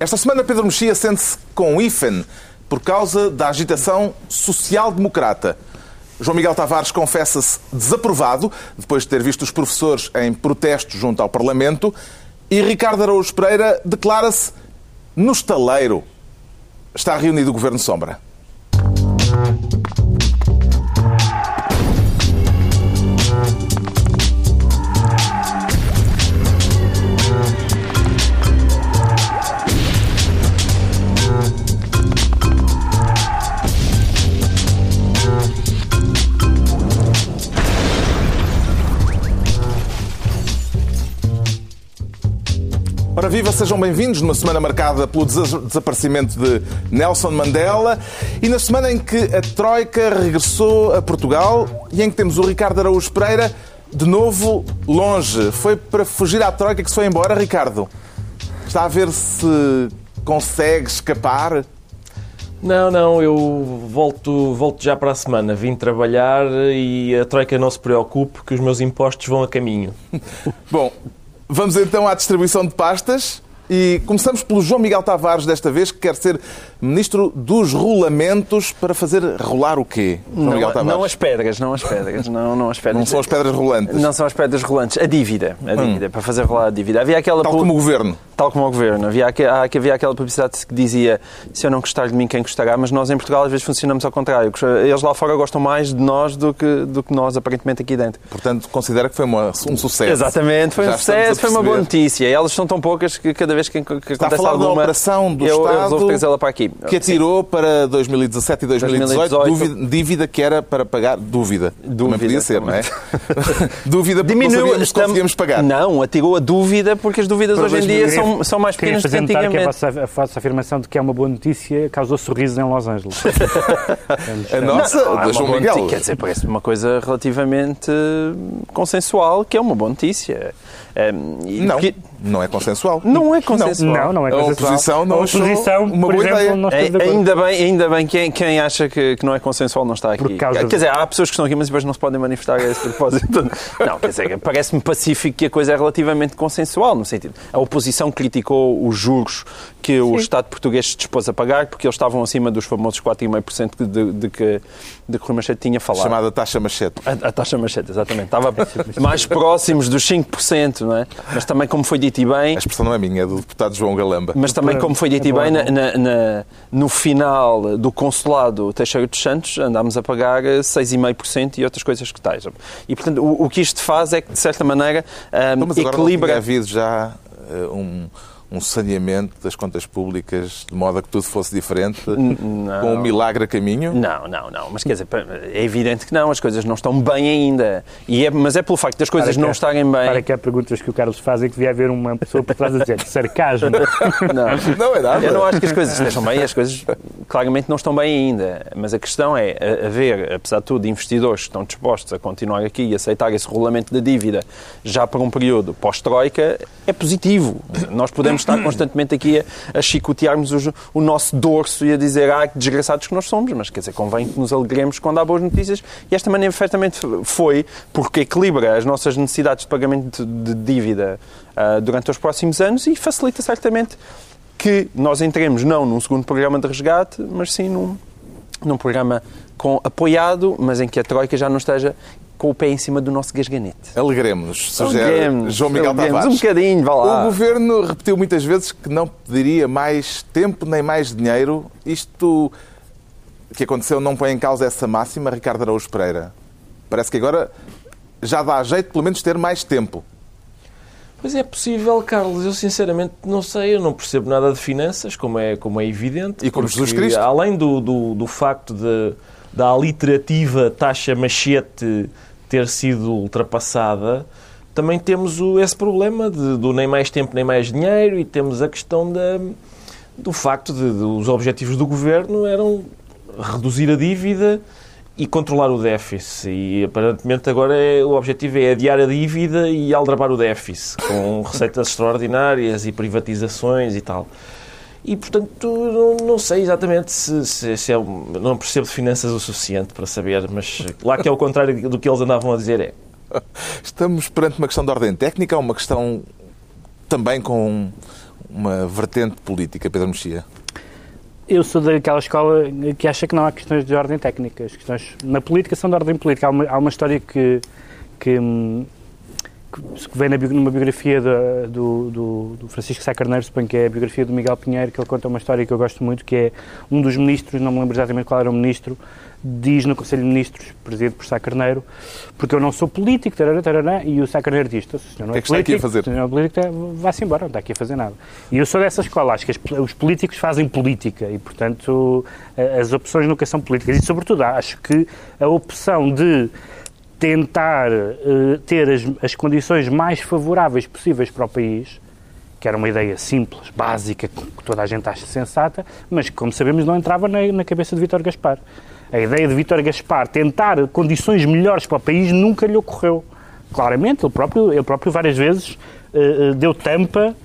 Esta semana Pedro Mexia sente-se com o IFEN por causa da agitação social-democrata. João Miguel Tavares confessa-se desaprovado depois de ter visto os professores em protesto junto ao Parlamento e Ricardo Araújo Pereira declara-se no estaleiro. Está reunido o Governo Sombra. Ora viva, sejam bem-vindos numa semana marcada pelo desaparecimento de Nelson Mandela e na semana em que a Troika regressou a Portugal e em que temos o Ricardo Araújo Pereira de novo longe. Foi para fugir à Troika que se foi embora, Ricardo? Está a ver se consegue escapar? Não, não, eu volto, volto já para a semana. Vim trabalhar e a Troika não se preocupe que os meus impostos vão a caminho. Bom, Vamos então à distribuição de pastas. E começamos pelo João Miguel Tavares, desta vez, que quer ser Ministro dos Rolamentos para fazer rolar o quê? João não, Miguel Tavares? não as pedras, não as pedras. Não, não, as pedras. não são as pedras rolantes? Não são as pedras rolantes. A dívida. A dívida, hum. para fazer rolar a dívida. Havia aquela... Tal como o Governo tal como o governo. Havia, havia aquela publicidade que dizia se eu não gostar de mim, quem gostará, mas nós em Portugal às vezes funcionamos ao contrário. Eles lá fora gostam mais de nós do que, do que nós, aparentemente, aqui dentro. Portanto, considera que foi uma, um sucesso. Exatamente, foi Já um sucesso, foi uma boa notícia. E elas são tão poucas que cada vez que, que Está acontece a falar alguma... da operação do eu, Estado eu resolvo trazê-la para aqui. Que atirou Sim. para 2017 e 2018, 2018 dúvida, dívida que era para pagar... Dúvida. Dúvida. Também podia ser, não é? dúvida porque Diminuiu, não sabíamos estamos... conseguíamos pagar. Não, atirou a dúvida porque as dúvidas hoje em dia são, são mais pequenas apresentar que a vossa, a vossa afirmação de que é uma boa notícia causou sorrisos em Los Angeles. a nossa, não, não, é João Miguel. Quer dizer, parece uma coisa relativamente consensual, que é uma boa notícia. Um, não, porque... não é consensual. Não é consensual. Não, não é consensual. A oposição não a oposição, uma boa exemplo, ideia. Ainda bem, ainda bem quem, quem acha que, que não é consensual não está aqui. Quer dizer, há pessoas que estão aqui, mas depois não se podem manifestar a esse propósito. não, quer dizer, parece-me pacífico que a coisa é relativamente consensual, no sentido. A oposição criticou os juros que Sim. o Estado português se dispôs a pagar, porque eles estavam acima dos famosos 4,5% de, de, que, de que o Rui Machete tinha falado. Chamada taxa Machete. A, a taxa Machete, exatamente. Estava mais próximos dos 5%, não é? Mas também, como foi dito e bem... A expressão não é minha, é do deputado João Galamba. Mas também, como foi dito e bem, na, na, no final do consulado Teixeira dos Santos, andámos a pagar 6,5% e outras coisas que tais. E, portanto, o, o, que isto faz é que, de certa maneira, um, então, equilibra... Mas havido já uh, um um saneamento das contas públicas de modo a que tudo fosse diferente, não. com um milagre a caminho? Não, não, não. Mas quer dizer, é evidente que não, as coisas não estão bem ainda. E é, mas é pelo facto das coisas não estarem bem. Para que há perguntas que o Carlos faz e que devia haver uma pessoa por trás a dizer sarcasmo. Não, não é nada. Eu não acho que as coisas estejam bem, as coisas claramente não estão bem ainda. Mas a questão é haver, apesar de tudo, investidores que estão dispostos a continuar aqui e aceitar esse regulamento da dívida já por um período pós-Troika, é positivo. Nós podemos estar constantemente aqui a, a chicotearmos o, o, nosso dorso e a dizer, ah, que desgraçados que nós somos, mas quer dizer, convém que nos alegremos quando há boas notícias. E esta maneira perfeitamente foi porque equilibra as nossas necessidades de pagamento de dívida uh, durante os próximos anos e facilita certamente que nós entremos não num segundo programa de resgate, mas sim num, num programa com, apoiado, mas em que a Troika já não esteja com o pé em cima do nosso gasganete. Alegremos-nos, sugere João Miguel Tavares. Um bocadinho, vá lá. O Governo repetiu muitas vezes que não pediria mais tempo nem mais dinheiro. Isto que aconteceu não põe em causa essa máxima, Ricardo Araújo Pereira? Parece que agora já dá jeito, pelo menos, ter mais tempo. Pois é possível, Carlos. Eu sinceramente não sei, eu não percebo nada de finanças, como é, como é evidente. E como Jesus Cristo? Além do, do, do facto de, da aliterativa taxa machete ter sido ultrapassada, também temos o, esse problema de, do nem mais tempo nem mais dinheiro e temos a questão da, do facto de, de os objetivos do governo eram reduzir a dívida e controlar o déficit. E aparentemente agora é, o objetivo é adiar a dívida e aldrabar o déficit, com receitas extraordinárias e privatizações e tal. E, portanto, não, não sei exatamente se, se, se é. Não percebo de finanças o suficiente para saber, mas lá que é o contrário do que eles andavam a dizer é. Estamos perante uma questão de ordem técnica ou uma questão também com uma vertente política, Pedro Mexia? Eu sou daquela escola que acha que não há questões de ordem técnica. As questões na política são de ordem política. Há uma, há uma história que, que, que vem numa biografia do, do, do, Francisco Sá Carneiro, suponho que é a biografia do Miguel Pinheiro, que ele conta uma história que eu gosto muito, que é um dos ministros, não me lembro exatamente qual era o ministro, diz no Conselho de Ministros, presidido por Sá Carneiro, porque eu não sou político, tarará, tarará, e o Sá Carneiro diz, o senhor não é, é que político, está aqui a fazer? não é político, vá-se embora, não está aqui a fazer nada. E eu sou dessa escola, acho que os políticos fazem política e, portanto, as opções nunca são políticas. E, sobretudo, acho que a opção de tentar uh, ter as, as condições mais favoráveis possíveis para o país, que era uma ideia simples, básica, que toda a gente acha sensata, mas que, como sabemos, não entrava na, na cabeça de Vítor Gaspar. A ideia de Vítor Gaspar tentar condições melhores para o país nunca lhe ocorreu. Claramente, ele próprio, ele próprio várias vezes uh, deu tampa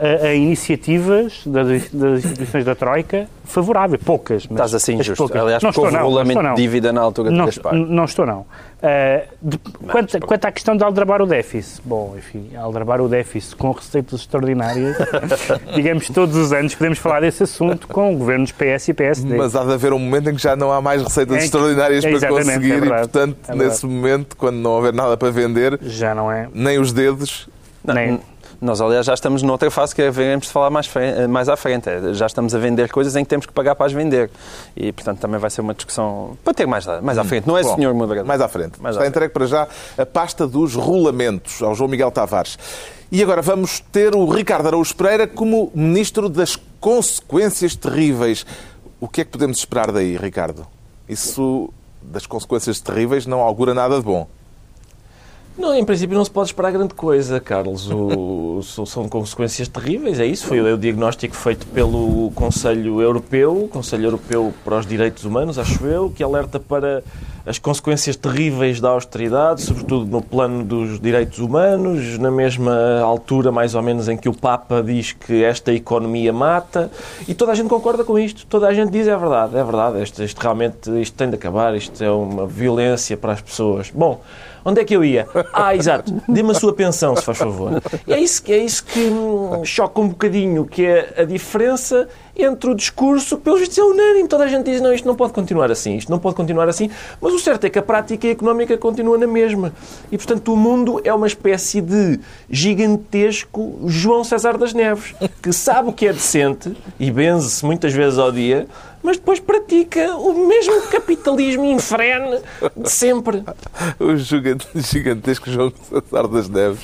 a, a iniciativas das, das, instituições da Troika favorável, poucas. Mas Estás assim injusto. Poucas. Aliás, não estou, não, regulamento não de dívida na altura não, de Gaspar. Não estou, não. Uh, de, quanto, quanto, à questão de aldrabar o déficit, bom, enfim, aldrabar o déficit com receitas extraordinárias, digamos, todos os anos podemos falar desse assunto com governos PS e PSD. Mas há de haver um momento em que já não há mais receitas é, extraordinárias é, para conseguir é verdade, e, portanto, é nesse momento, quando não houver nada para vender, já não é. nem os dedos... Não, nem, nós, aliás, já estamos noutra fase que veremos de falar mais, mais à frente. É, já estamos a vender coisas em que temos que pagar para as vender. E, portanto, também vai ser uma discussão para ter mais, mais à frente. Não é, Bom, senhor Moderador? Mais à frente. Mais Está à entregue para já a pasta dos rolamentos ao João Miguel Tavares. E agora vamos ter o Ricardo Araújo Pereira como Ministro das Consequências Terríveis. O que é que podemos esperar daí, Ricardo? Isso das consequências terríveis não augura nada de bom. Não, em princípio não se pode esperar grande coisa, Carlos. O, são consequências terríveis, é isso. Foi o diagnóstico feito pelo Conselho Europeu, Conselho Europeu para os Direitos Humanos, acho eu, que alerta para as consequências terríveis da austeridade, sobretudo no plano dos direitos humanos, na mesma altura, mais ou menos, em que o Papa diz que esta economia mata. E toda a gente concorda com isto. Toda a gente diz é verdade, é verdade. Isto, isto realmente isto tem de acabar, isto é uma violência para as pessoas. Bom. Onde é que eu ia? Ah, exato. Dê-me a sua pensão, se faz favor. É isso, é isso que hum, choca um bocadinho, que é a diferença entre o discurso, que pelos vistos é unânime. Toda a gente diz, não, isto não pode continuar assim, isto não pode continuar assim. Mas o certo é que a prática económica continua na mesma. E, portanto, o mundo é uma espécie de gigantesco João César das Neves, que sabe o que é decente e benze-se muitas vezes ao dia, mas depois pratica o mesmo capitalismo infrene de sempre. O gigantesco João César das Neves.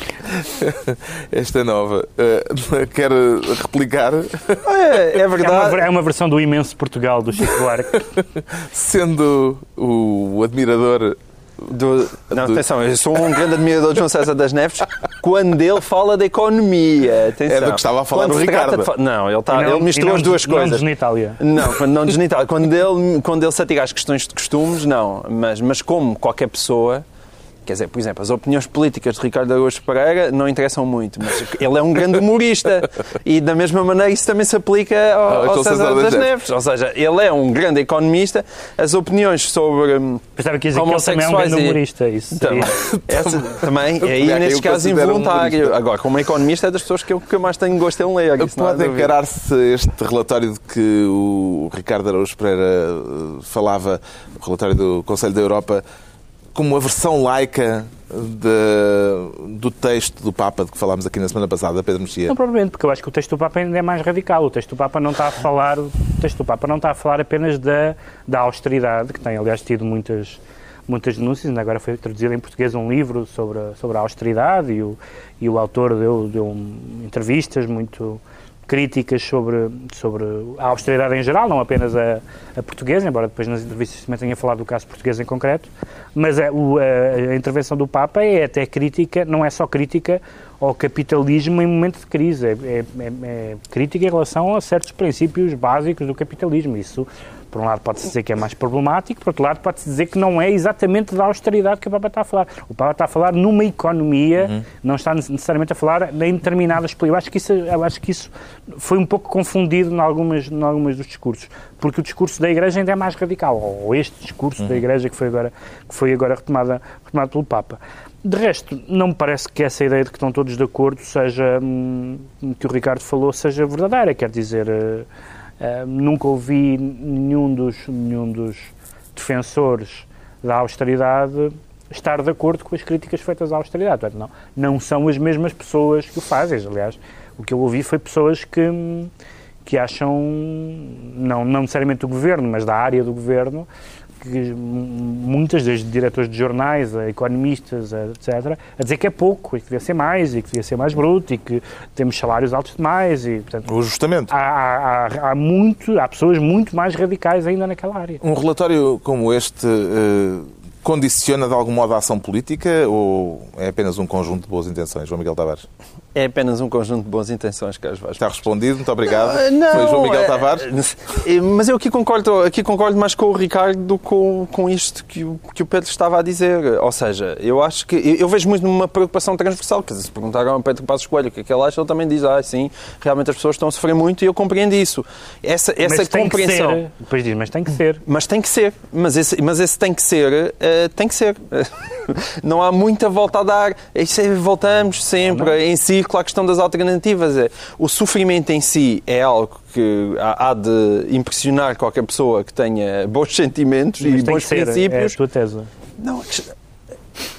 Esta nova. Uh, quer replicar? É, é verdade. É uma, é uma, versão do imenso Portugal do Chico Buarque. Sendo o admirador do, não, do... atenção, eu sou um grande admirador de João César das Neves quando ele fala da economia. Atenção. É do que estava a falar quando o Ricardo. De... Não, ele, tá, não, ele misturou as duas não coisas. Não Itália. Não, não Itália. Quando ele, quando ele se atiga às questões de costumes, não. Mas, mas como qualquer pessoa Quer dizer, por exemplo, as opiniões políticas de Ricardo Araújo Pereira não interessam muito, mas ele é um grande humorista e da mesma maneira isso também se aplica ao, ah, ao César das Neves. Ou seja, ele é um grande economista, as opiniões sobre hum, Pensava que homossexuais... Ele também é um grande humorista, isso também, essa, também é aí neste caso involuntário. Agora, como economista é das pessoas que eu que mais tenho gosto em ler. Pode encarar-se este relatório de que o Ricardo Araújo Pereira eh, falava, o relatório do Conselho da Europa, como a versão laica de, do texto do Papa de que falámos aqui na semana passada, Pedro Mexia? Não, provavelmente, porque eu acho que o texto do Papa ainda é mais radical. O texto do Papa não está a falar, o texto do Papa não está a falar apenas da, da austeridade, que tem, aliás, tido muitas, muitas denúncias. Ainda agora foi traduzido em português um livro sobre, a, sobre a austeridade e o, e o autor deu, deu entrevistas muito críticas sobre, sobre a austeridade em geral, não apenas a, a portuguesa, embora depois nas entrevistas também tenha falado do caso português em concreto, mas a, o, a, a, intervenção do Papa é até crítica, não é só crítica ao capitalismo em momento de crise, é, é, é, é crítica em relação a certos princípios básicos do capitalismo. Isso Por um lado pode-se dizer que é mais problemático, por outro lado pode-se dizer que não é exatamente da austeridade que o Papa está a falar. O Papa está a falar numa economia, uhum. não está necessariamente a falar em determinadas políticas. Eu acho que isso, eu acho que isso foi um pouco confundido em algumas, em algumas dos discursos, porque o discurso da Igreja ainda é mais radical, ou este discurso uhum. da Igreja que foi agora, que foi agora retomada, retomado pelo Papa. De resto, não me parece que essa ideia de que estão todos de acordo seja, hum, que o Ricardo falou, seja verdadeira. Quer dizer, nunca ouvi nenhum dos, nenhum dos defensores da austeridade estar de acordo com as críticas feitas à austeridade. Portanto, não, não são as mesmas pessoas que o fazem. Aliás, o que eu ouvi foi pessoas que, que acham, não, não necessariamente do governo, mas da área do governo, que muitas das diretores de jornais, a economistas, etc., a dizer que é pouco e que devia ser mais e que devia ser mais bruto e que temos salários altos demais e, portanto... O ajustamento. Há, há, há, muito, há pessoas muito mais radicais ainda naquela área. Um relatório como este... Uh condiciona de algum modo a ação política ou é apenas um conjunto de boas intenções, João Miguel Tavares? É apenas um conjunto de boas intenções, Carlos Vaz. Está respondido, muito obrigado. Não, não, Foi João Miguel é, Tavares. É, mas eu aqui concordo, aqui concordo mais com o Ricardo do que com, com isto que o, que o Pedro estava a dizer. Ou seja, eu acho que. Eu, eu vejo muito numa preocupação transversal. Quer dizer, se perguntaram ao Pedro Passos Coelho o que é que ele acha, ele também diz: ah, sim, realmente as pessoas estão a sofrer muito e eu compreendo isso. Essa, essa mas compreensão. Tem que ser. Depois diz, mas tem que ser. Mas tem que ser. Mas esse, mas esse tem que ser, uh, tem que ser. não há muita volta a dar. Isso é, voltamos sempre não. em círculo à questão das alternativas. É, o sofrimento em si é algo que há, de impressionar qualquer pessoa que tenha bons sentimentos Mas e bons ser, princípios. É a tua tese. Não,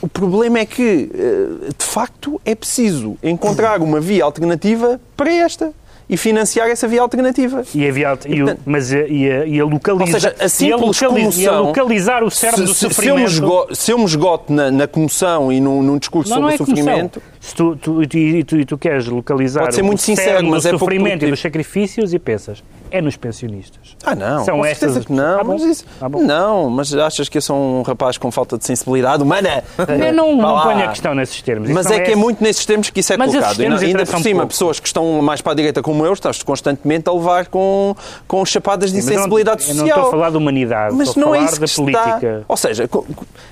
o problema é que, eh, de facto, é preciso encontrar uma via alternativa para esta e financiar essa via alternativa. E a via, e, o, mas a, e, a, e a localizar, ou seja, a simples comoção, a localizar o se, do sofrimento. Se eu me esgoto, se eu me esgoto na, na comoção e num, num discurso não, sobre não é o sofrimento... Comoção se tu, tu, tu, tu, tu queres localizar Pode ser muito sincero, mas do é sofrimento e dos sacrifícios e pensas, é nos pensionistas. Ah, não. São estas que não. Ah, mas isso, ah, não, mas achas que eu sou um rapaz com falta de sensibilidade humana? Eu não, não ponho a questão nesses termos. Mas é, é que é muito nesses termos que isso é mas colocado. E ainda por cima, pouco. pessoas que estão mais para a direita como eu, estás constantemente a levar com, com chapadas de insensibilidade social. Eu não estou a falar de humanidade, mas estou não a é falar é isso da política. Ou seja,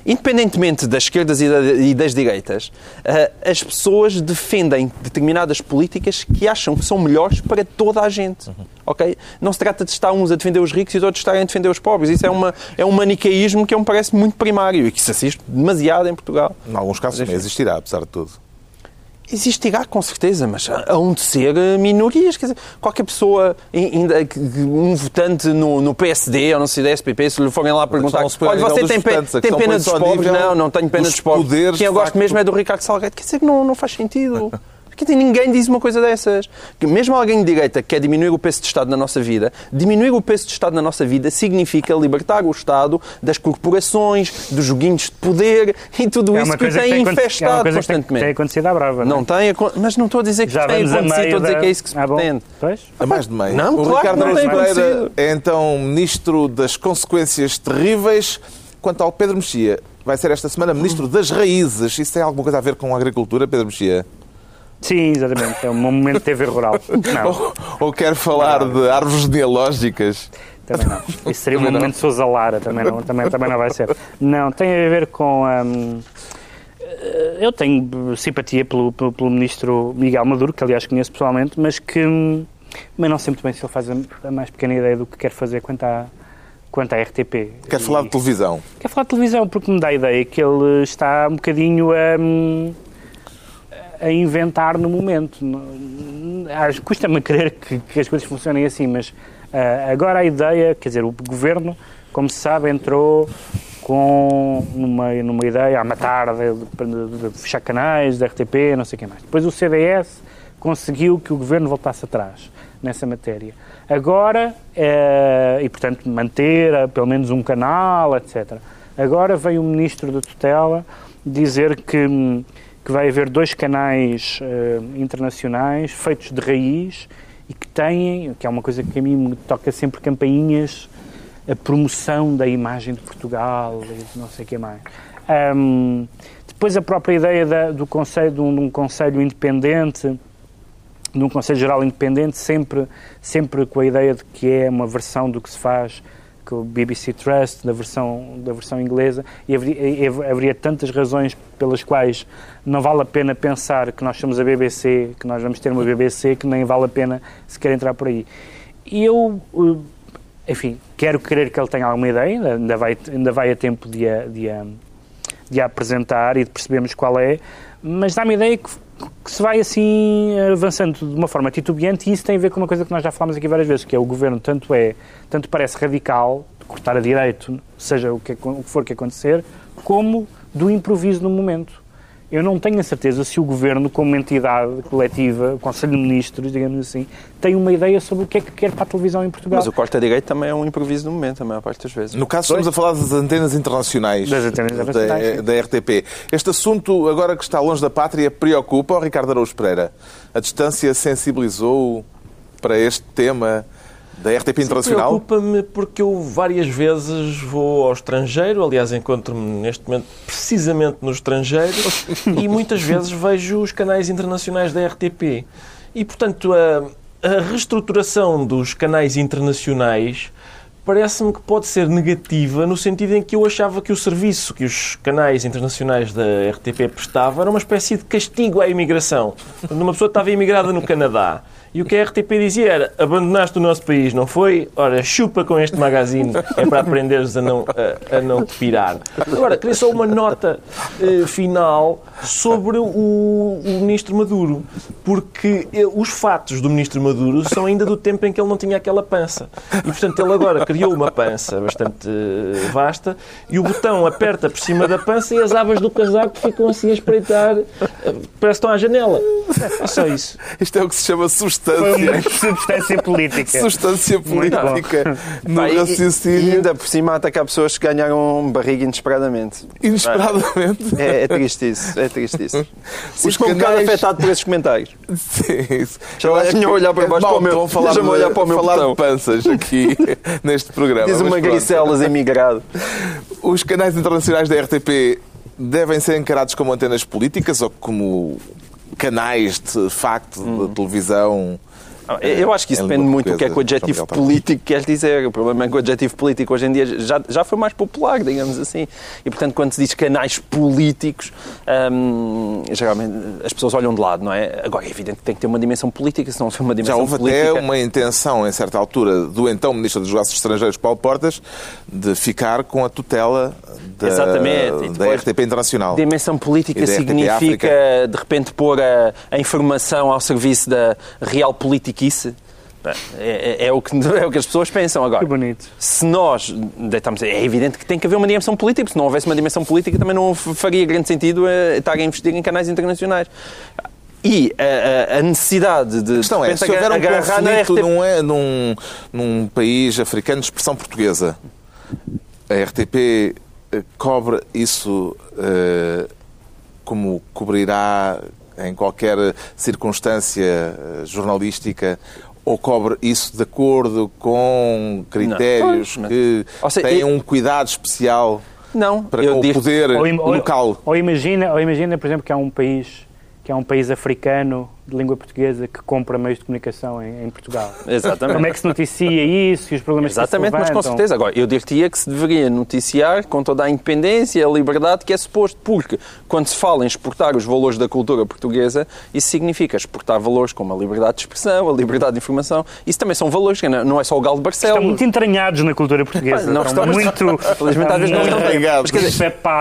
independentemente das esquerdas e das direitas, eh, as pessoas defendem defendem determinadas políticas que acham que são melhores para toda a gente. Uhum. Ok? Não se trata de estar uns a defender os ricos e outros estarem a defender os pobres. Isso é, uma, é um manicaísmo que me parece muito primário e que se assiste demasiado em Portugal. Em alguns casos existirá, apesar de tudo. Existirá, com certeza, mas hão de ser eh, minorias. Quer dizer, qualquer pessoa, um votante no, no PSD ou não sei da SPP, se lhe forem lá perguntar olha, você tem, tem pena dos pobres? Não, não tenho pena dos pobres. Quem eu gosto mesmo é do Ricardo Salgueiro. Quer dizer, não, não faz sentido. Porque ninguém diz uma coisa dessas. Que mesmo alguém de direita que quer diminuir o peso de Estado na nossa vida, diminuir o peso de Estado na nossa vida significa libertar o Estado das corporações, dos joguinhos de poder e tudo é isso que tem, infestado é constantemente. Tem, tem acontecido à brava. Não, não tem, mas não estou a dizer que Já tem acontecido, estou a dizer que é isso que se ah, pretende. Pois? A mais de meio. Não, o claro Ricardo Araújo Pereira é então ministro das consequências terríveis. Quanto ao Pedro Mexia, vai ser esta semana ministro das raízes. Isso tem alguma coisa a ver com a agricultura, Pedro Mexia? Sim, exatamente. É um momento de TV rural. Ou, ou quer falar não. de árvores genealógicas? Também não. Isso seria um momento de Sousa Lara. Também não, também, também não vai ser. Não, tem a ver com... Um, eu tenho simpatia pelo, pelo, pelo, ministro Miguel Maduro, que aliás conheço pessoalmente, mas que mas não sei muito bem se ele faz a, mais pequena ideia do que quer fazer quanto à, quanto à RTP. Quer falar de televisão? Quer falar de televisão, porque me dá a ideia que ele está um bocadinho a... Um, a inventar no momento. Custa-me crer que, que, as coisas funcionem assim, mas uh, agora a ideia, quer dizer, o governo, como se sabe, entrou com numa, numa ideia a matar, de, de, fechar canais, da RTP, não sei o que mais. Depois o CDS conseguiu que o governo voltasse atrás nessa matéria. Agora, uh, e portanto manter uh, pelo menos um canal, etc. Agora veio o ministro da tutela dizer que hum, que vai haver dois canais uh, internacionais feitos de raiz e que têm, que é uma coisa que a mim me toca sempre campainhas, a promoção da imagem de Portugal e não sei o que mais. Um, depois a própria ideia da, do conselho, de um, de um conselho independente, de um conselho geral independente, sempre, sempre com a ideia de que é uma versão do que se faz com o BBC Trust, da versão, da versão inglesa, e haveria, haveria tantas razões pelas quais não vale a pena pensar que nós somos a BBC, que nós vamos ter uma BBC, que nem vale a pena sequer entrar por aí. E eu, eh, enfim, quero crer que ele tenha alguma ideia, ainda vai, ainda vai a tempo de a, de, a, de a apresentar e de percebermos qual é, mas dá-me a ideia que, que, se vai assim avançando de uma forma titubeante e isso tem a ver com uma coisa que nós já falámos aqui várias vezes, que é o governo tanto é, tanto parece radical, cortar a direito, seja o que, o que for que acontecer, como do improviso no momento. Eu não tenho a certeza se o Governo, como entidade coletiva, o Conselho de Ministros, digamos assim, tem uma ideia sobre o que é que quer para a televisão em Portugal. Mas o corta-direito também é um improviso no momento, a maior parte das vezes. No caso, estamos a falar das antenas internacionais, das antenas internacionais da, da, RTP. Este assunto, agora que está longe da pátria, preocupa o Ricardo Araújo Pereira? A distância sensibilizou para este tema da RTP Internacional? Preocupa-me porque eu várias vezes vou ao estrangeiro, aliás, encontro-me neste momento precisamente no estrangeiro e muitas vezes vejo os canais internacionais da RTP. E, portanto, a, a reestruturação dos canais internacionais parece-me que pode ser negativa no sentido em que eu achava que o serviço que os canais internacionais da RTP prestavam era uma espécie de castigo à imigração. Quando uma pessoa estava imigrada no Canadá e o que a RTP dizia era: abandonaste o nosso país, não foi? Ora, chupa com este magazine, é para aprenderes a não, a, a não te pirar. Agora, queria só uma nota uh, final sobre o, o, ministro Maduro, porque uh, os fatos do ministro Maduro são ainda do tempo em que ele não tinha aquela pança. E, portanto, ele agora criou uma pança bastante uh, vasta e o botão aperta por cima da pança e as abas do casaco ficam assim a espreitar, parece que estão à janela. É só isso. Isto é o que se chama substância. substância política. Substância política no Pai, raciocínio. E ainda por cima atacar pessoas que ganharam barriga inesperadamente. Inesperadamente? É, é triste isso. É triste isso. Sinto-me canais... um bocado afetado por esses comentários. Sim, isso. Já é melhor olhar para baixo para o meu, falar de, olhar para o meu falar de panças aqui neste programa. Diz uma gricelas emigrado. Os canais internacionais da RTP devem ser encarados como antenas políticas ou como canais de facto de televisão ah, eu acho que isso é depende muito do que é que o adjetivo político quer dizer. O problema é que o adjetivo político hoje em dia já, já foi mais popular, digamos assim. E, portanto, quando se diz canais políticos, hum, geralmente as pessoas olham de lado, não é? Agora, é evidente que tem que ter uma dimensão política, se não for uma dimensão política... Já houve política... até uma intenção, em certa altura, do então Ministro dos Negócios Estrangeiros, Paulo Portas, de ficar com a tutela da, Exatamente. da RTP Internacional. Dimensão política significa, de repente, pôr a, a informação ao serviço da real política politiquice. É, é, é, o que, é o que as pessoas pensam agora. Que bonito. Se nós deitamos, é evidente que tem que haver uma dimensão política, se não houvesse uma dimensão política também não faria grande sentido eh, estar a investir em canais internacionais. E a, a, necessidade de. A questão é, se houver um conflito num, é, num, num país africano de expressão portuguesa, a RTP eh, cobre isso uh, como cobrirá em qualquer circunstância eh, jornalística ou cobre isso de acordo com critérios não, que seja, têm um cuidado especial não, para o poder ou, local? Ou, ou, imagina, ou imagina, por exemplo, que há um país que é um país africano de língua portuguesa que compra meios de comunicação em, em, Portugal. Exatamente. Como é que se noticia isso e os problemas Exatamente, que se mas com certeza. Agora, eu diria que se deveria noticiar com toda a independência e a liberdade que é suposto, porque quando se fala em exportar os valores da cultura portuguesa, isso significa exportar valores como a liberdade de expressão, a liberdade de informação. Isso também são valores, que não é só o galo de Barcelos. Estão muito entranhados na cultura portuguesa. Não estão muito... Felizmente às vezes não estão ligados.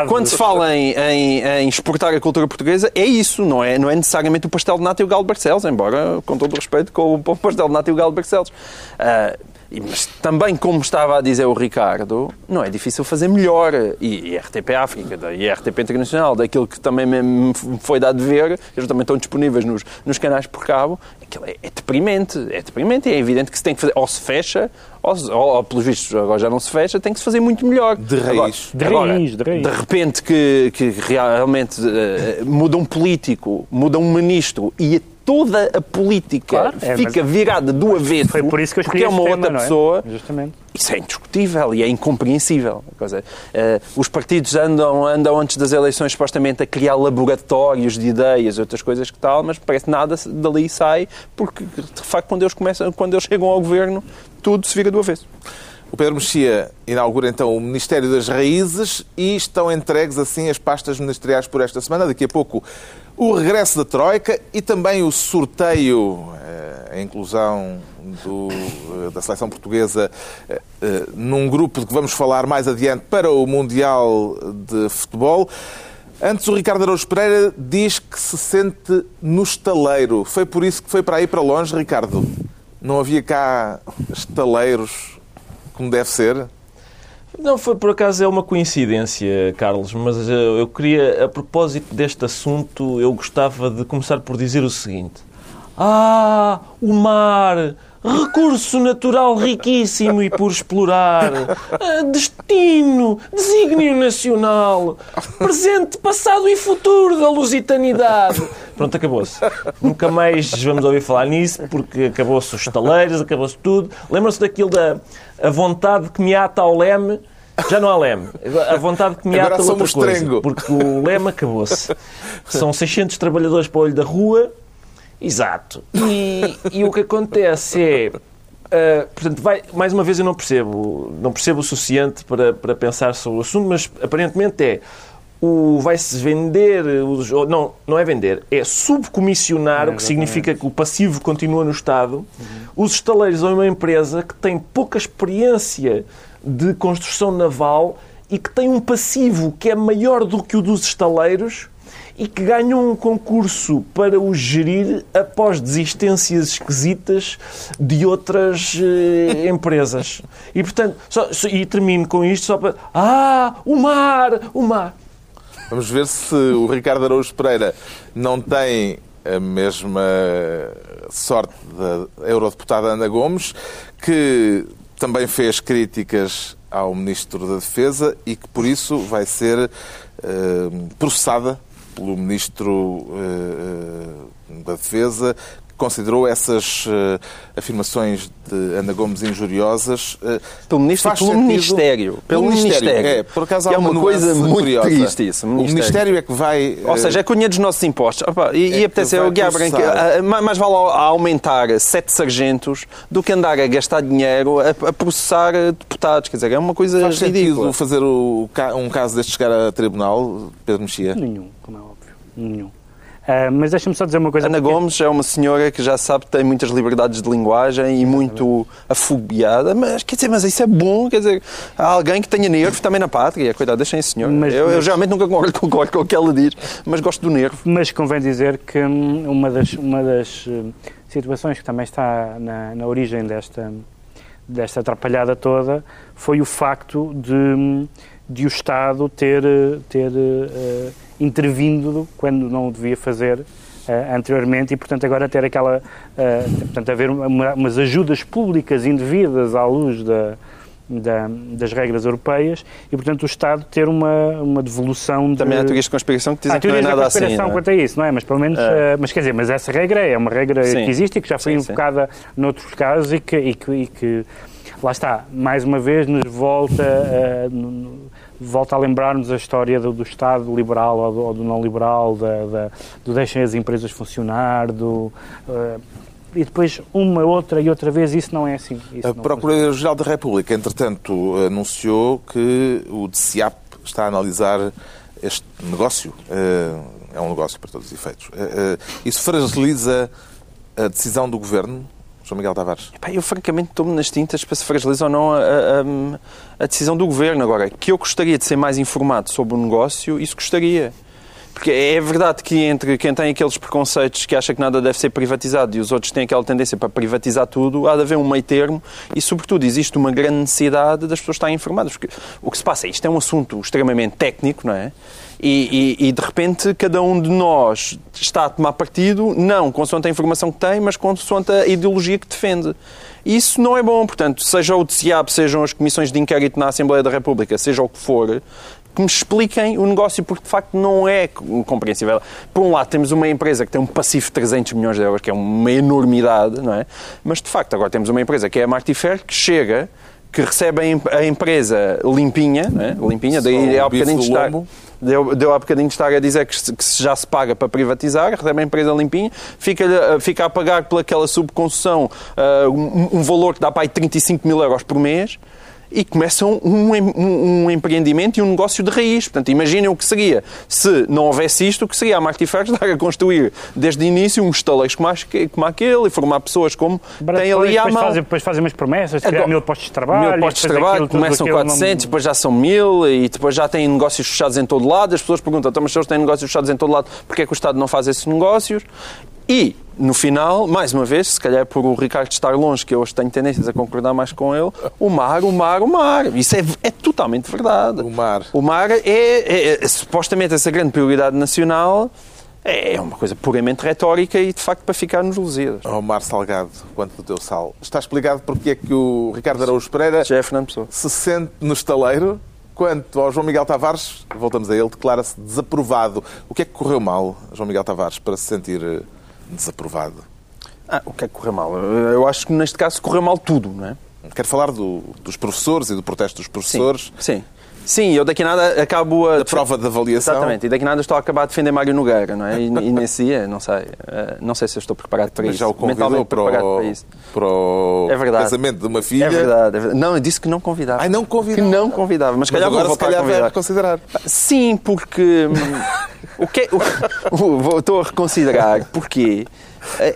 Quando se fala em, em, em exportar a cultura portuguesa, é isso, não é, não é necessariamente o pastel de nata e o galo Barcelos, embora com todo o respeito, com o pastel de nata galo Barcelos. Uh, mas também, como estava a dizer o Ricardo, não é difícil fazer melhor. E, e RTP África e RTP Internacional, daquilo que também me foi dado de ver, eles também estão disponíveis nos, nos canais por cabo, aquilo é, é deprimente. É deprimente. É evidente que se tem que fazer, ou se fecha, ou, ou, ou pelos vistos agora já não se fecha, tem que se fazer muito melhor. De raiz. Agora, de, agora, raiz, de raiz. De repente que, que realmente uh, muda um político, muda um ministro e toda a política claro, é, fica virada do avesso foi por isso que eu porque é uma outra tema, pessoa. É? Justamente. Isso é indiscutível e é incompreensível. Coisa, uh, os partidos andam, andam antes das eleições supostamente a criar laboratórios de ideias, outras coisas que tal, mas parece que nada dali sai, porque de facto quando eles começam, quando eles chegam ao governo, tudo se vira do avesso. O Pedro Mexia inaugura então o Ministério das Raízes e estão entregues assim as pastas ministeriais por esta semana. Daqui a pouco o regresso da Troika e também o sorteio, eh, a inclusão do, eh, da seleção portuguesa eh, num grupo de que vamos falar mais adiante para o Mundial de Futebol. Antes, o Ricardo Araújo Pereira diz que se sente no estaleiro. Foi por isso que foi para aí para longe, Ricardo? Não havia cá estaleiros como deve ser? Não, foi por acaso é uma coincidência, Carlos, mas eh, eu queria, a propósito deste assunto, eu gostava de começar por dizer o seguinte. Ah, o mar! Recurso natural riquíssimo e por explorar, ah, destino, desígnio nacional, presente, passado e futuro da lusitanidade. Pronto, acabou-se. Nunca mais vamos ouvir falar nisso, porque acabou-se os estaleiros, acabou-se tudo. Lembram-se daquilo da a vontade que me ata ao leme, já não há leme. A vontade que me ata outra coisa. Trengo. Porque o leme acabou-se. São 600 trabalhadores para o olho da rua Exato. E, e o que acontece é. Uh, portanto, vai, mais uma vez eu não percebo, não percebo o suficiente para, para pensar sobre o assunto, mas aparentemente é o vai-se vender, os, não, não é vender, é subcomissionar, é, o que significa que o passivo continua no Estado, uhum. os estaleiros a uma empresa que tem pouca experiência de construção naval e que tem um passivo que é maior do que o dos estaleiros e que ganham um concurso para o gerir após desistências esquisitas de outras eh, empresas. E, portanto, só, e termino com isto só para... Ah, o mar! O mar! Vamos ver se o Ricardo Araújo Pereira não tem a mesma sorte da eurodeputada Ana Gomes, que também fez críticas ao Ministro da Defesa e que, por isso, vai ser uh, processada pelo Ministro eh, da Defesa, considerou essas uh, afirmações de Ana Gomes injuriosas. Uh, pelo Ministro pelo sentido... Ministério. Pelo, pelo Ministério. É, por acaso há é uma, uma coisa muito curiosa. triste isso. Ministério. O Ministério é que vai... Uh... Ou seja, é dinheiro dos nossos impostos. Opa, e é e apetece o Guiar Branco, mais vale aumentar sete sargentos do que andar a gastar dinheiro a, a processar deputados. Quer dizer, é uma coisa Faz ridícula. fazer o, um caso deste chegar a tribunal, Pedro Mexia? Nenhum, como é óbvio. Nenhum. Uh, mas deixa-me só dizer uma coisa. Ana porque... Gomes é uma senhora que já sabe que tem muitas liberdades de linguagem e muito afobiada, mas quer dizer, mas isso é bom, quer dizer, há alguém que tenha nervo também na pátria, cuidado, deixem a senhora. Mas, eu, mas... eu geralmente nunca concordo, concordo com o que ela diz, mas gosto do nervo. Mas convém dizer que hum, uma das, uma das hum, situações que também está na, na origem desta, desta atrapalhada toda foi o facto de, hum, de o Estado ter, ter uh, intervindo quando não o devia fazer uh, anteriormente e, portanto, agora ter aquela. Uh, portanto, haver uma, umas ajudas públicas indevidas à luz da, da, das regras europeias e, portanto, o Estado ter uma, uma devolução de... Também há teorias de conspiração que dizem que não é nada assim. conspiração quanto a isso, não é? Mas, pelo menos, é. uh, mas quer dizer, mas essa regra é uma regra sim. que existe e que já foi sim, invocada sim. noutros casos e que, e que, e que, lá está, mais uma vez nos volta uh, volta a lembrar-nos a história do, do Estado liberal ou do, ou do não liberal, da, da, do deixem as empresas funcionar, do. Uh, e depois uma, outra e outra vez isso não é assim. A Procuradoria-Geral da República, entretanto, anunciou que o DCIAP está a analisar este negócio. Uh, é um negócio para todos os efeitos. Uh, isso fragiliza a decisão do Governo Miguel Tavares? Epá, eu, francamente, estou-me nas tintas para se fragiliza ou não a, a, a, decisão do Governo. Agora, que eu gostaria de ser mais informado sobre o negócio, isso gostaria. Porque é verdade que entre quem tem aqueles preconceitos que acha que nada deve ser privatizado e os outros têm aquela tendência para privatizar tudo, há de haver um meio termo e, sobretudo, existe uma grande necessidade das pessoas estarem informadas. Porque o que se passa é isto é um assunto extremamente técnico, não é? E, e, e, de repente cada um de nós está a tomar partido, não consoante a informação que tem, mas consoante a ideologia que defende. Isso não é bom. Portanto, seja o TCIAP, sejam as comissões de inquérito na Assembleia da República, seja o que for, que me expliquem o negócio, porque de facto não é compreensível. Por um lado, temos uma empresa que tem um passivo de 300 milhões de euros, que é uma enormidade, não é? Mas de facto, agora temos uma empresa que é a Martifer, que chega que recebe a empresa limpinha, é? limpinha, daí há bocadinho de estar, deu, deu há bocadinho de estar a dizer que, que já se paga para privatizar, recebe a empresa limpinha, fica, fica a pagar pelaquela subconcessão uh, um, um, valor que dá para aí 35 mil euros por mês, e começam um, um, um, empreendimento e um negócio de raiz. Portanto, imaginem o que seria se não houvesse isto, o que seria a Marti Ferros estar a construir desde o início uns estaleiros como, como aquele e formar pessoas como tem ali à depois mão. Fazem, depois fazem umas promessas, de criar mil postos de trabalho. Mil postos de trabalho, começam 400, depois já são mil e depois já têm negócios fechados em todo lado. As pessoas perguntam, então, mas se eles têm negócios fechados em todo lado, porquê é que o Estado não faz esses negócios? E, no final, mais uma vez, se calhar por o Ricardo estar longe, que eu hoje tenho tendências a concordar mais com ele, o mar, o mar, o mar. Isso é, é totalmente verdade. O mar. O mar é, é, é supostamente essa grande prioridade nacional. É uma coisa puramente retórica e, de facto, para ficar nos luzidos. Ao mar salgado, quanto do teu sal. Está explicado porque é que o Ricardo Araújo Pereira Já é Fernando Pessoa. se sente no estaleiro. Quanto ao João Miguel Tavares, voltamos a ele, declara-se desaprovado. O que é que correu mal, João Miguel Tavares, para se sentir eh, desaprovado? Ah, o que é que correu mal? Eu acho que neste caso correu mal tudo, não é? Quero falar do- dos professores e do protesto dos professores, Sim. Sim, eu daqui a nada acabo a... da prova de avaliação. Exatamente, e daqui a nada estou a acabar de defender Mário Nogueira, não é? E, e nesse dia, não sei, eh, não sei se eu estou preparado para Mas isso. já o convidou para o, para isso. para o É verdade. casamento de uma filha. É verdade, é verdade. Não, eu disse que não convidava. Ai, não convidava. Que não convidava, mas, Mas calhar agora vou se voltar a calhar convidar. reconsiderar. Sim, porque hum, o que é- o- o- estou a reconsiderar. Porquê?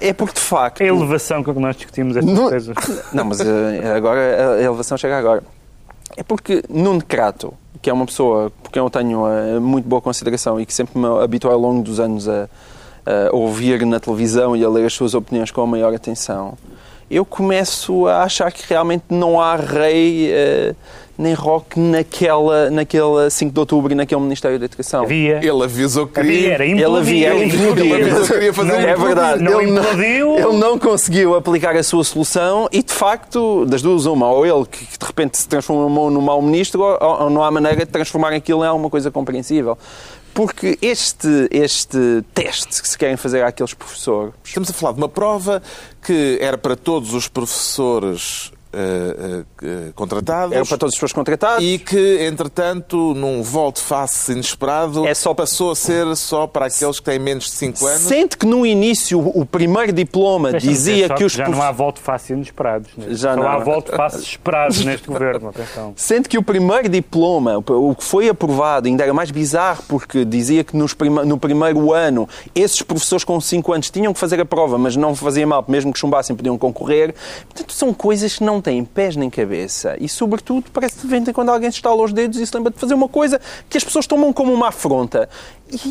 É porque de facto. É a elevação com que nós discutimos estas Não- coisas. Não, mas eh, agora a elevação chega agora. É porque Nuno Crato, que é uma pessoa por quem eu tenho eh, muito boa consideração e que sempre me habituei ao longo dos anos a, a ouvir na televisão e a ler as suas opiniões com a maior atenção, eu começo a achar que realmente não há rei eh, nem rock naquela, naquela 5 de outubro e naquele Ministério da Educação. Havia. Ele avisou que Havia, queria. era Ele implodiu. havia, ele Ele avisou que queria fazer é um verdade. Não ele, implodiu. ele não conseguiu aplicar a sua solução e, de facto, das duas, uma, ou ele que de repente se transformou num mau ministro, ou, ou não há maneira de transformar aquilo em alguma coisa compreensível. Porque este, este teste que se querem fazer àqueles professores Estamos a falar de uma prova que era para todos os professores eh, eh, contratados. era para todas as pessoas contratadas. E que, entretanto, num volte-face inesperado, É só- passou a ser só para aqueles que têm menos de 5 anos. Sente que no início o primeiro diploma dizia só que os já não há volte face inesperados. Né? Já Só não. há volte face esperados neste governo. Atenção. Sendo que o primeiro diploma, o que foi aprovado, ainda era mais bizarro, porque dizia que nos prima- no primeiro ano esses professores com 5 anos tinham que fazer a prova, mas não fazia mal, mesmo que chumbassem, podiam concorrer. Portanto, são coisas que não têm pés nem cabeça. E, sobretudo, parece de vez em quando alguém se estala os dedos e se lembra de fazer uma coisa que as pessoas tomam como uma afronta.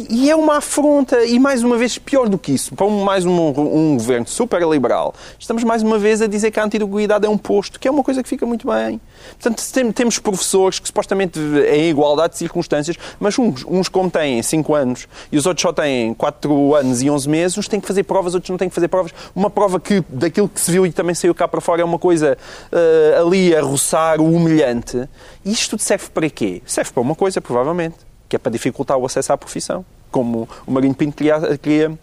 E, é uma afronta, e mais uma vez, pior do que isso, para um, mais um, um governo super liberal, estamos mais uma vez a dizer que a antiguidade é um posto, que é uma coisa que fica muito bem. Portanto, tem- temos professores que supostamente em igualdade de circunstâncias, mas uns, uns como têm 5 anos e os outros só têm 4 anos e 11 meses, uns têm que fazer provas, outros não têm que fazer provas. Uma prova que, daquilo que se viu e também saiu cá para fora, é uma coisa eh, ali a roçar o humilhante. E isto tudo serve para quê? Serve para uma coisa, provavelmente, que é para dificultar o acesso à profissão. Como o Marinho Pinto queria, queria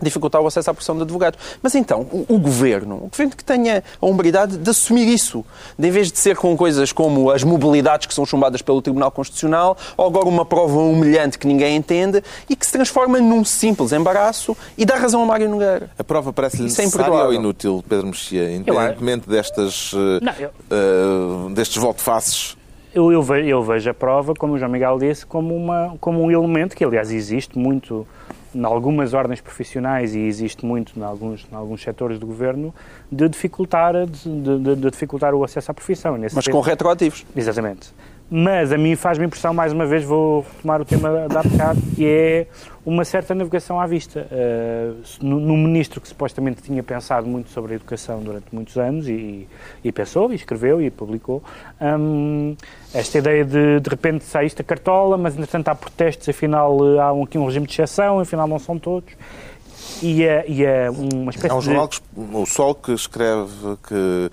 dificultar o acesso à profissão de advogado. Mas então, o, o governo, o governo que tenha a hombridade de assumir isso, de, em vez de ser com coisas como as mobilidades que são chumbadas pelo Tribunal Constitucional, ou agora uma prova humilhante que ninguém entende e que se transforma num simples embaraço e dá razão a Mário Nogueira. A prova parece-lhe é necessária ou imperdoável. inútil, Pedro Mexia, independentemente destas, Não, eu- eh, destes volte-faces? Eu, eu, ve- eu vejo a prova, como o João Miguel disse, como, uma, como um elemento que, aliás, existe muito em algumas ordens profissionais e existe muito em alguns, em alguns setores do governo de dificultar, de, de- de dificultar o acesso à profissão. Mas sentido- com retroativos. Exatamente. Mas a mim faz-me impressão, mais uma vez, vou tomar o tema da bocado, que é uma certa navegação à vista. Uh, no, no ministro que supostamente tinha pensado muito sobre a educação durante muitos anos e, e pensou, e escreveu e publicou, hum, esta ideia de de repente sai isto a cartola, mas entretanto há protestos, afinal eh, há um, aqui um regime de exceção, afinal não são todos. E é, e é uma espécie Há um de... jornal, que, o Sol, que escreve que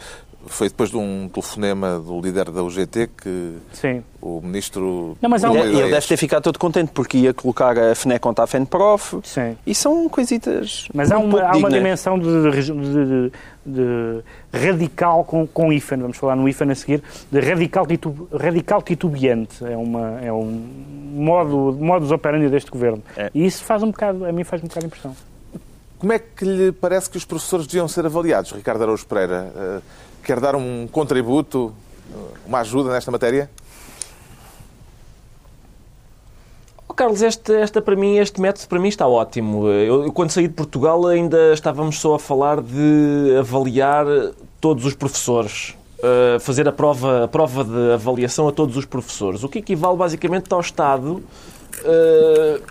foi depois de um telefonema do líder da UGT que Sim. o ministro... Não, mas há E ele deve ter ficado todo contente porque ia colocar a FNEC contra a FENPROF. Sim. E são coisitas. Mas há um uma, há uma dimensão de, de- de- de radical com, com IFAN, vamos falar no IFAN a seguir, de radical, titu, radical titubeante. É, uma, é um modo, modus operandi deste governo. É. E isso faz um bocado, a mim faz um bocado impressão. Como é que lhe parece que os professores deviam ser avaliados, Ricardo Araújo Pereira? Quer dar um contributo, uma ajuda nesta matéria? Oh, Carlos, este, esta para mim, este método para mim está ótimo. Eu, quando saí de Portugal ainda estávamos só a falar de avaliar todos os professores. Uh, fazer a prova, a prova de avaliação a todos os professores. O que equivale basicamente ao Estado uh,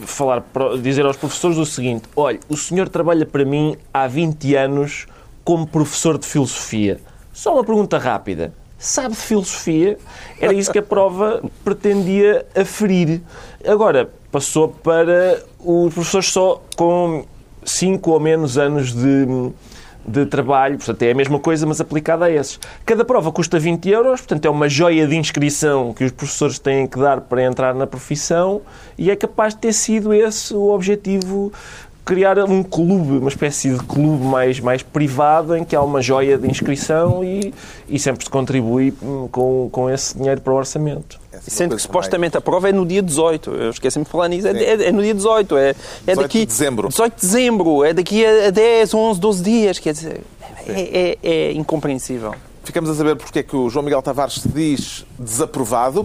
falar, dizer aos professores o seguinte: olha, o senhor trabalha para mim há 20 anos como professor de filosofia. Só uma pergunta rápida. Sabe de filosofia? Era isso que a prova pretendia aferir. Agora, passou para os professores só com 5 ou menos anos de, de trabalho, portanto é a mesma coisa, mas aplicada a esses. Cada prova custa 20 euros, portanto é uma joia de inscrição que os professores têm que dar para entrar na profissão e é capaz de ter sido esse o objetivo criar um clube, uma espécie de clube mais, mais privado em que há uma joia de inscrição e, e sempre se contribui com, com esse dinheiro para o orçamento. Sendo que supostamente a prova é no dia 18. Eu esqueci-me de falar nisso. É, é, é, no dia 18. É, é daqui. De dezembro. 18 de dezembro. É daqui a 10, 11, 12 dias. Quer dizer, é, é, é incompreensível. Ficamos a saber porque é que o João Miguel Tavares se diz desaprovado.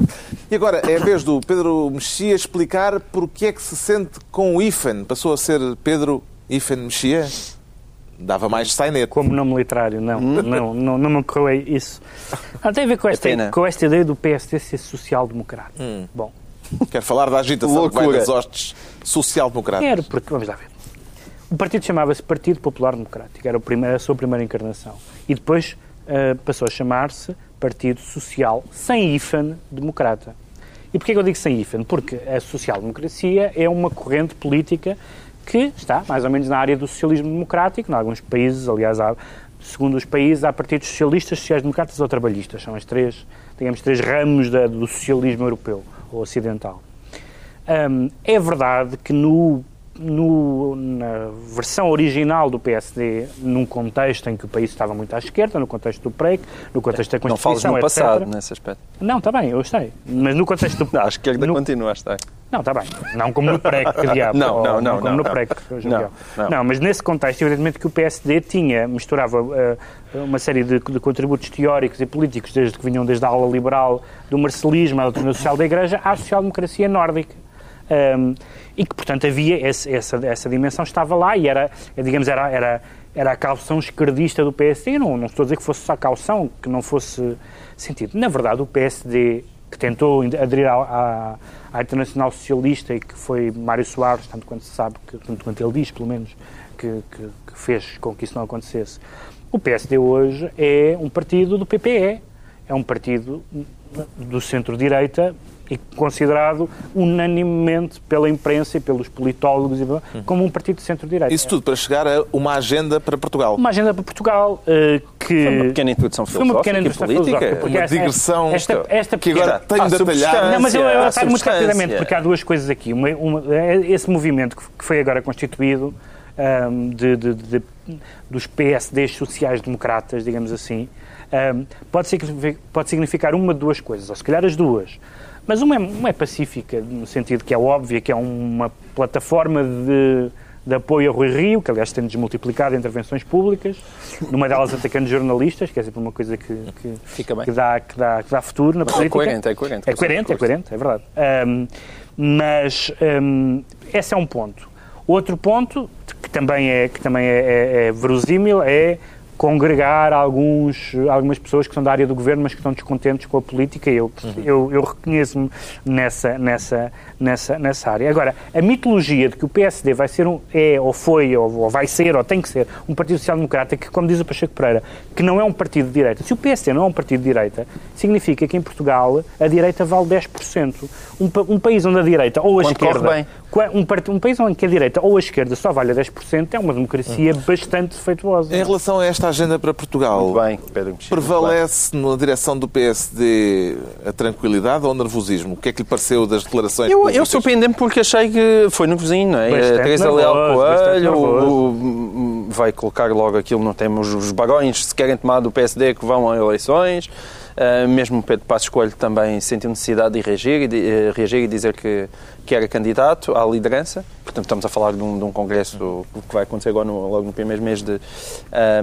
E agora é a vez do Pedro Mexia explicar porque é que se sente com o IFAN. Passou a ser Pedro IFAN Mexia? Dava mais sainete. Como nome literário, não. Hum? Não, não, não me ocorreu isso. Não, tem a ver com esta, é com esta ideia do PSD ser social-democrata. Hum. Bom. Quer falar da agitação que vai das hostes social-democratas? Quero, porque, vamos lá ver. O partido chamava-se Partido Popular Democrático. Era, primeiro, a sua primeira encarnação. E depois uh, passou a chamar-se Partido Social sem IFAN Democrata. E porquê que eu digo sem IFAN? Porque a social-democracia é uma corrente política que está mais ou menos na área do socialismo democrático, em alguns países, aliás, há, segundo os países, há partidos socialistas, sociais-democratas ou trabalhistas. São as três, digamos, três ramos da, do socialismo europeu ou ocidental. É verdade que no no, na versão original do PSD, num contexto em que o país estava muito à esquerda, no contexto do PREC, no contexto da Constituição, Não falas no passado, nesse aspecto. Não, está bem, eu sei. Mas no contexto do... Não, a esquerda no... continua a estar. Não, está bem. Não como no PREC, que diabo. Não, não, não. Não, como não, no PREC, não, não. não, mas nesse contexto, evidentemente que o PSD tinha, misturava uh, uma série de, de, contributos teóricos e políticos, desde que vinham desde a aula liberal do marcelismo, à doutrina social da Igreja, à social-democracia nórdica. Um, e que, portanto, havia esse, essa, essa dimensão estava lá e era, digamos, era, era, era a calção esquerdista do PSD. Não, não estou a dizer que fosse só calção, que não fosse sentido. Na verdade, o PSD, que tentou aderir à, à, à Internacional Socialista e que foi Mário Soares, tanto quanto se sabe, que, tanto quanto ele diz, pelo menos, que, que, que fez com que isso não acontecesse. O PSD hoje é um partido do PPE, é um partido do centro-direita e considerado unanimemente pela imprensa e pelos politólogos como um partido de centro-direita. Isso tudo para chegar a uma agenda para Portugal. Uma agenda para Portugal uh, que... Foi uma pequena introdução filosófica uma pequena introdução política. Filosófica, uma digressão esta, esta que agora tenho ah, detalhado. Não, mas eu, eu muito rapidamente, porque há duas coisas aqui. Uma, uma, é esse movimento que foi agora constituído um, de, de, de, dos PSDs sociais-democratas, digamos assim, um, pode, significar, pode significar uma de duas coisas, ou se calhar as duas. Mas uma é, uma é pacífica, no sentido que é óbvia, que é uma plataforma de, de apoio a Rui Rio, que aliás tem desmultiplicado intervenções públicas, numa delas atacando jornalistas, que é sempre uma coisa que, que, que, dá, que, dá, que dá futuro na é política. É coerente, é coerente. É coerente, é coerente, é verdade. Um, mas um, esse é um ponto. Outro ponto, que também é, que também é, é, é verosímil, é congregar alguns, algumas pessoas que são da área do governo, mas que estão descontentes com a política. Eu, uhum. eu, eu reconheço-me nessa, nessa, nessa, nessa área. Agora, a mitologia de que o PSD vai ser um, é, ou foi, ou, ou vai ser, ou tem que ser, um Partido Social Democrata, que, como diz o Pacheco Pereira, que não é um partido de direita. Se o PSD não é um partido de direita, significa que em Portugal a direita vale 10%. Um, um país onde a direita ou a Quando esquerda. Um, um país onde a direita ou a esquerda só vale a 10% é uma democracia uhum. bastante defeituosa. Em relação a esta agenda para Portugal, bem, Pedro prevalece na direção do PSD a tranquilidade ou o nervosismo? O que é que lhe pareceu das declarações Eu, eu surpreendi-me porque achei que foi nervosinho, não é? Bastante Teresa Leal Coelho vai colocar logo aquilo, não temos os barões, se querem tomar do PSD que vão a eleições. Uh, mesmo Pedro Passos Coelho também sentiu necessidade de reagir de, uh, reagir e dizer que, que era candidato à liderança. Portanto, estamos a falar de um, de um congresso que vai acontecer agora no, logo no primeiro mês de,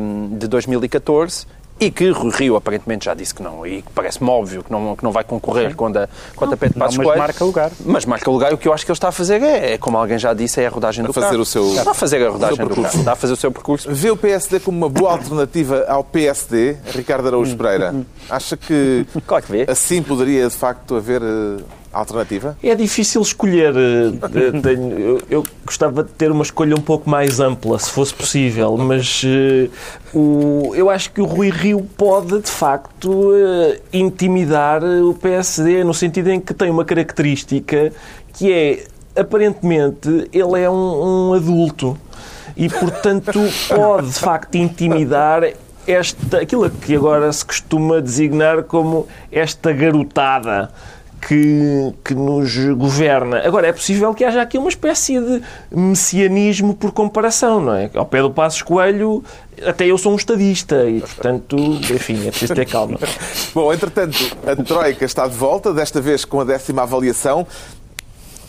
um, de 2014 e que Rui Rio aparentemente já disse que não, e que parece-me óbvio que não, que não vai concorrer a, com a Pedro Passos mas Coelho. marca lugar. Mas marca lugar, o que eu acho que ele está a fazer é, é como alguém já disse, é a rodagem do fazer carro. o seu- Está a fazer a rodagem do percurso. carro. Está a fazer o seu percurso. Vê o PSD como uma boa alternativa ao PSD, Ricardo Araújo Pereira? Acha que Claro que vê. assim poderia, de facto, haver eh, alternativa? É difícil escolher. eh, eu, gostava de ter uma escolha um pouco mais ampla, se fosse possível, mas eh, eu acho que o Rui Rio pode, de facto, eh, intimidar o PSD, no sentido em que tem uma característica que é, aparentemente, ele é um, um adulto e, portanto, pode, de facto, intimidar esta, aquilo que agora se costuma designar como esta garotada que, que nos governa. Agora, é possível que haja aqui uma espécie de messianismo por comparação, não é? Ao pé do Passos Coelho, até eu sou um estadista e, portanto, enfim, é preciso ter calma. Bom, entretanto, a Troika está de volta, desta vez com a décima avaliação.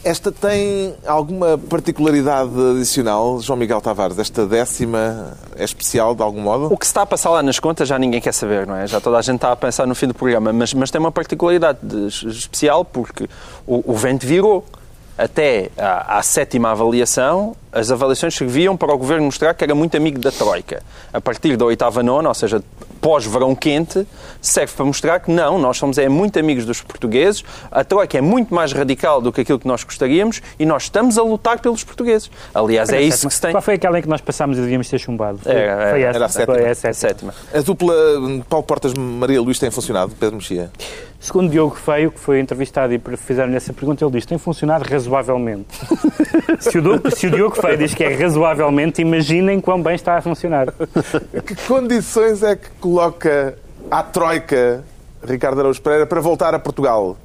Esta tem alguma particularidade adicional, João Miguel Tavares? Esta décima é especial de algum modo? O que se está a passar lá nas contas já ninguém quer saber, não é? Já toda a gente está a pensar no fim do programa, mas, mas tem uma particularidade de- especial porque o, o vento virou. Até à, à sétima avaliação, as avaliações serviam para o governo mostrar que era muito amigo da Troika. A partir da oitava nona, ou seja, pós-verão quente, serve para mostrar que não, nós somos é, muito amigos dos portugueses, a Troika é muito mais radical do que aquilo que nós gostaríamos e nós estamos a lutar pelos portugueses. Aliás, é isso que se tem. Qual foi aquela em que nós passámos e devíamos ter chumbado? Foi, Era- foi era essa. a sétima. Foi a sétima. sétima. A dupla Paulo Portas Maria Luís tem funcionado, Pedro Mexia? Segundo Diogo Feio, que foi entrevistado e fizeram-lhe essa pergunta, ele diz tem funcionado razoavelmente. se, o Diogo, se o Diogo Feio diz que é razoavelmente, imaginem quão bem está a funcionar. Que condições é que coloca à Troika Ricardo Araújo Pereira para voltar a Portugal?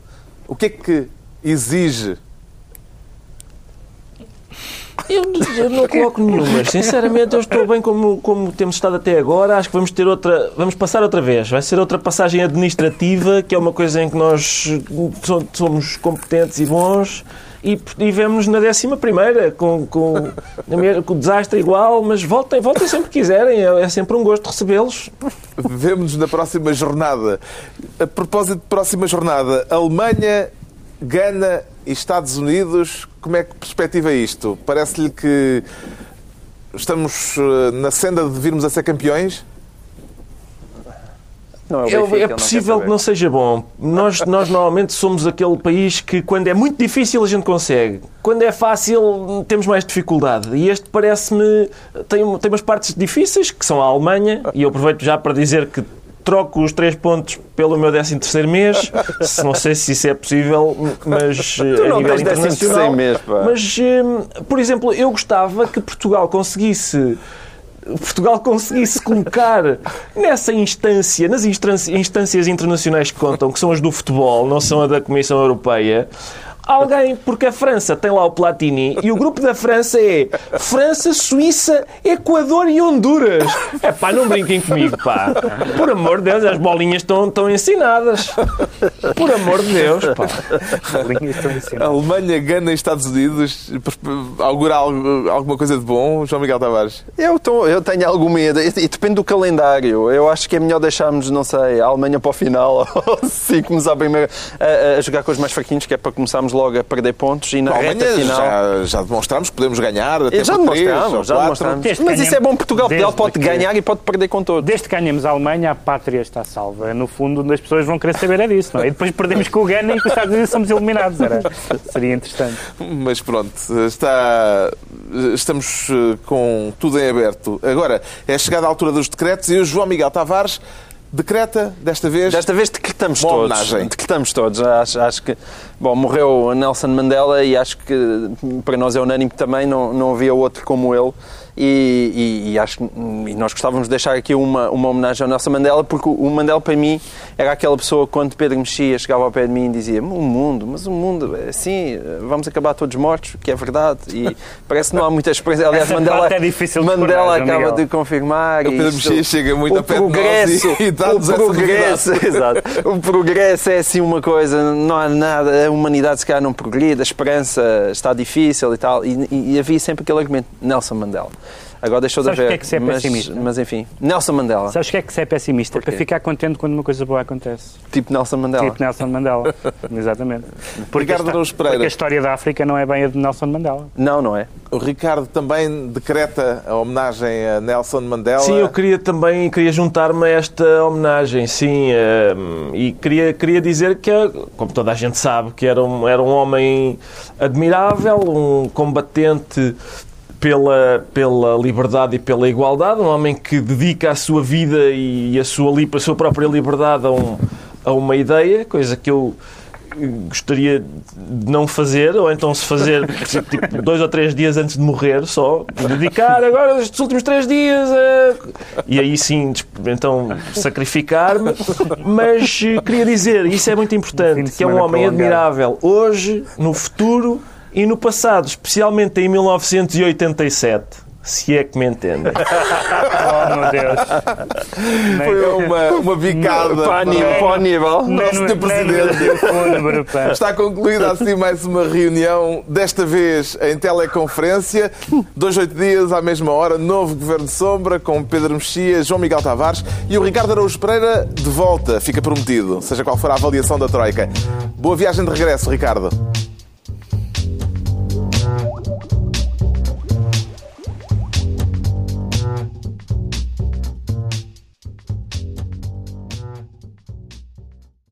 O que é que exige? Eu, eu não coloco nenhuma. Sinceramente, eu estou bem como, como temos estado até agora. Acho que vamos ter outra. Vamos passar outra vez. Vai ser outra passagem administrativa, que é uma coisa em que nós so- somos competentes e bons. E, e vemos na décima primeira, com, com, com o desastre igual, mas voltem, voltem sempre que quiserem. É, é sempre um gosto recebê-los. Vemo-nos na próxima jornada. A propósito de próxima jornada, Alemanha, Gana e Estados Unidos, como é que perspectiva isto? Parece-lhe que estamos eh, na senda de virmos a ser campeões? Não, é, Benfica, é não possível quer que não seja bom. Nós, nós normalmente somos aquele país que, quando é muito difícil, a gente consegue. Quando é fácil, temos mais dificuldade. E este parece-me. Tem, tem umas partes difíceis, que são a Alemanha, e eu aproveito já para dizer que troco os três pontos pelo meu 13 terceiro mês. Não sei se isso é possível, mas eh, Tu a não nível tens 13º internacional. mês, pá. Mas, hum, por exemplo, eu gostava que Portugal conseguisse Portugal conseguisse colocar nessa instância, nas instâncias, internacionais que contam, que são as do futebol, não são a da Comissão Europeia, alguém, porque a França tem lá o Platini e o grupo da França é França, Suíça, Equador e Honduras. É pá, não brinquem comigo, pá. Por amor de Deus, as bolinhas estão, estão ensinadas. Por amor de Deus, pá. Linhas estão em cima. Alemanha, Gana e Estados Unidos, augura algo- alguma coisa de bom, João Miguel Tavares? Eu, tô- eu tenho algum medo, e, e depende do calendário. Eu acho que é melhor deixarmos, não sei, a Alemanha para o final, ou se começar primeiro a, a jogar com os mais fraquinhos, que é para começarmos logo a perder pontos e na A reta Alemanha final. já, já demonstramos que podemos ganhar. Até Já demonstramos, já demonstramos. Desde Mas isso é bom, Portugal, Portugal pode que- ganhar e pode perder com todos. Desde que ganhemos a Alemanha, a pátria está salva. No fundo, as pessoas vão querer saber é disso, não é? E depois perdemos com o Ghana e com os Estados Unidos somos eliminados. Era, seria interessante. Mas pronto, está, estamos eh, com tudo em aberto. Agora, é chegada a altura dos decretos e o João Miguel Tavares decreta, desta vez, Desta vez decretamos todos. homenagem. Decretamos todos. Acho, acho que, bom, morreu Nelson Mandela e acho que para nós é unânime também não, não havia outro como ele. E, e- e acho que e nós gostávamos de deixar aqui uma, uma homenagem ao Nelson Mandela, porque o Mandela para mim era aquela pessoa que quando Pedro Mexia chegava ao pé de mim e dizia: O mundo, mas o mundo, é assim, vamos acabar todos mortos, que é verdade. E parece que não há muita esperança. Aliás, Essa Mandela, é difícil de Mandela João acaba Miguel. de confirmar. O Pedro Mexia chega muito o a pé de nós progresso, e- e dá-nos o progresso, exato. O progresso é assim uma coisa, não há nada, a humanidade se calhar não progride, a esperança está difícil e tal, e, e- e havia sempre aquele argumento, Nelson Mandela. Agora deixou Sabes de haver. porque é que se é mas, pessimista? mas enfim, Nelson Mandela. Sabes o que é que se é pessimista? Porquê? Para ficar contente quando uma coisa boa acontece. Tipo Nelson Mandela. Tipo Nelson Mandela. Exatamente. Porque, Ricardo a, Araújo Pereira. porque a história da África não é bem a de Nelson Mandela. Não, não é? O Ricardo também decreta a homenagem a Nelson Mandela. Sim, eu queria também queria juntar-me a esta homenagem, sim, eh, e queria, queria dizer que, como toda a gente sabe, que era um, era um homem admirável, um combatente pela, pela liberdade e pela igualdade, um homem que dedica a sua vida e a sua, a sua própria liberdade a, um- a uma ideia, coisa que eu eh, gostaria de não fazer, ou então se fazer tipo, dois ou três dias antes de morrer só, dedicar agora estes últimos três dias a... e aí sim, então sacrificar-me, mas eh, queria dizer, isso é muito importante, que é um homem admirável. Hoje, no futuro e no passado, especialmente em 1987. Se é que me entendem. Oh, meu Deus. Foi uma, uma bicada. Para para- Aníbal. Para o Aníbal. Nosso Sr. Presidente. Está concluída assim mais uma reunião, desta vez em teleconferência. Dois, oito dias, à mesma hora, novo Governo de Sombra, com Pedro Mexia, João Miguel Tavares e o Ricardo Araújo Pereira de volta, fica prometido, seja qual for a avaliação da Troika. Boa viagem de regresso, Ricardo.